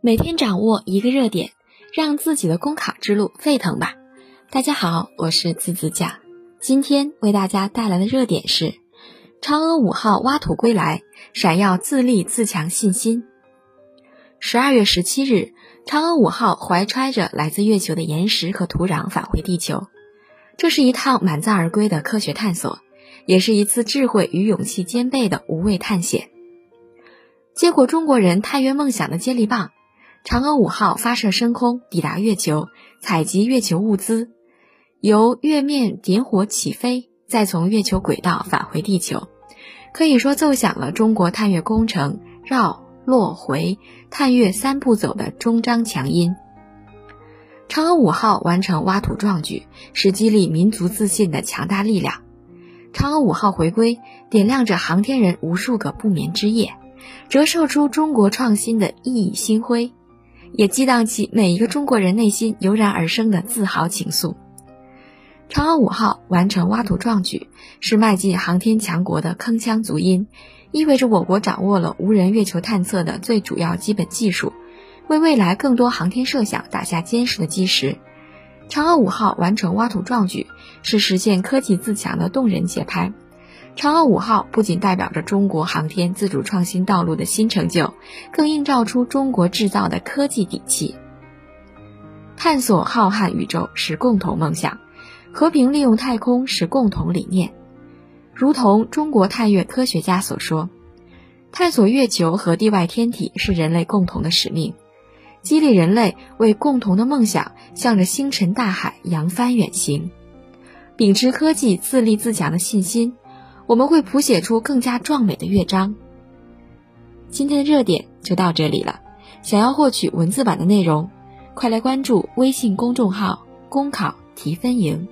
每天掌握一个热点，让自己的公考之路沸腾吧！大家好，我是自子酱，今天为大家带来的热点是：嫦娥五号挖土归来，闪耀自立自强信心。十二月十七日，嫦娥五号怀揣着来自月球的岩石和土壤返回地球，这是一趟满载而归的科学探索，也是一次智慧与勇气兼备的无畏探险。接过中国人探月梦想的接力棒。嫦娥五号发射升空，抵达月球，采集月球物资，由月面点火起飞，再从月球轨道返回地球，可以说奏响了中国探月工程绕、落、回探月三步走的终章强音。嫦娥五号完成挖土壮举，是激励民族自信的强大力量。嫦娥五号回归，点亮着航天人无数个不眠之夜，折射出中国创新的熠熠星辉。也激荡起每一个中国人内心油然而生的自豪情愫。嫦娥五号完成挖土壮举，是迈进航天强国的铿锵足音，意味着我国掌握了无人月球探测的最主要基本技术，为未来更多航天设想打下坚实的基石。嫦娥五号完成挖土壮举，是实现科技自强的动人节拍。嫦娥五号不仅代表着中国航天自主创新道路的新成就，更映照出中国制造的科技底气。探索浩瀚宇宙是共同梦想，和平利用太空是共同理念。如同中国探月科学家所说：“探索月球和地外天体是人类共同的使命，激励人类为共同的梦想向着星辰大海扬帆远行，秉持科技自立自强的信心。”我们会谱写出更加壮美的乐章。今天的热点就到这里了，想要获取文字版的内容，快来关注微信公众号“公考提分营”。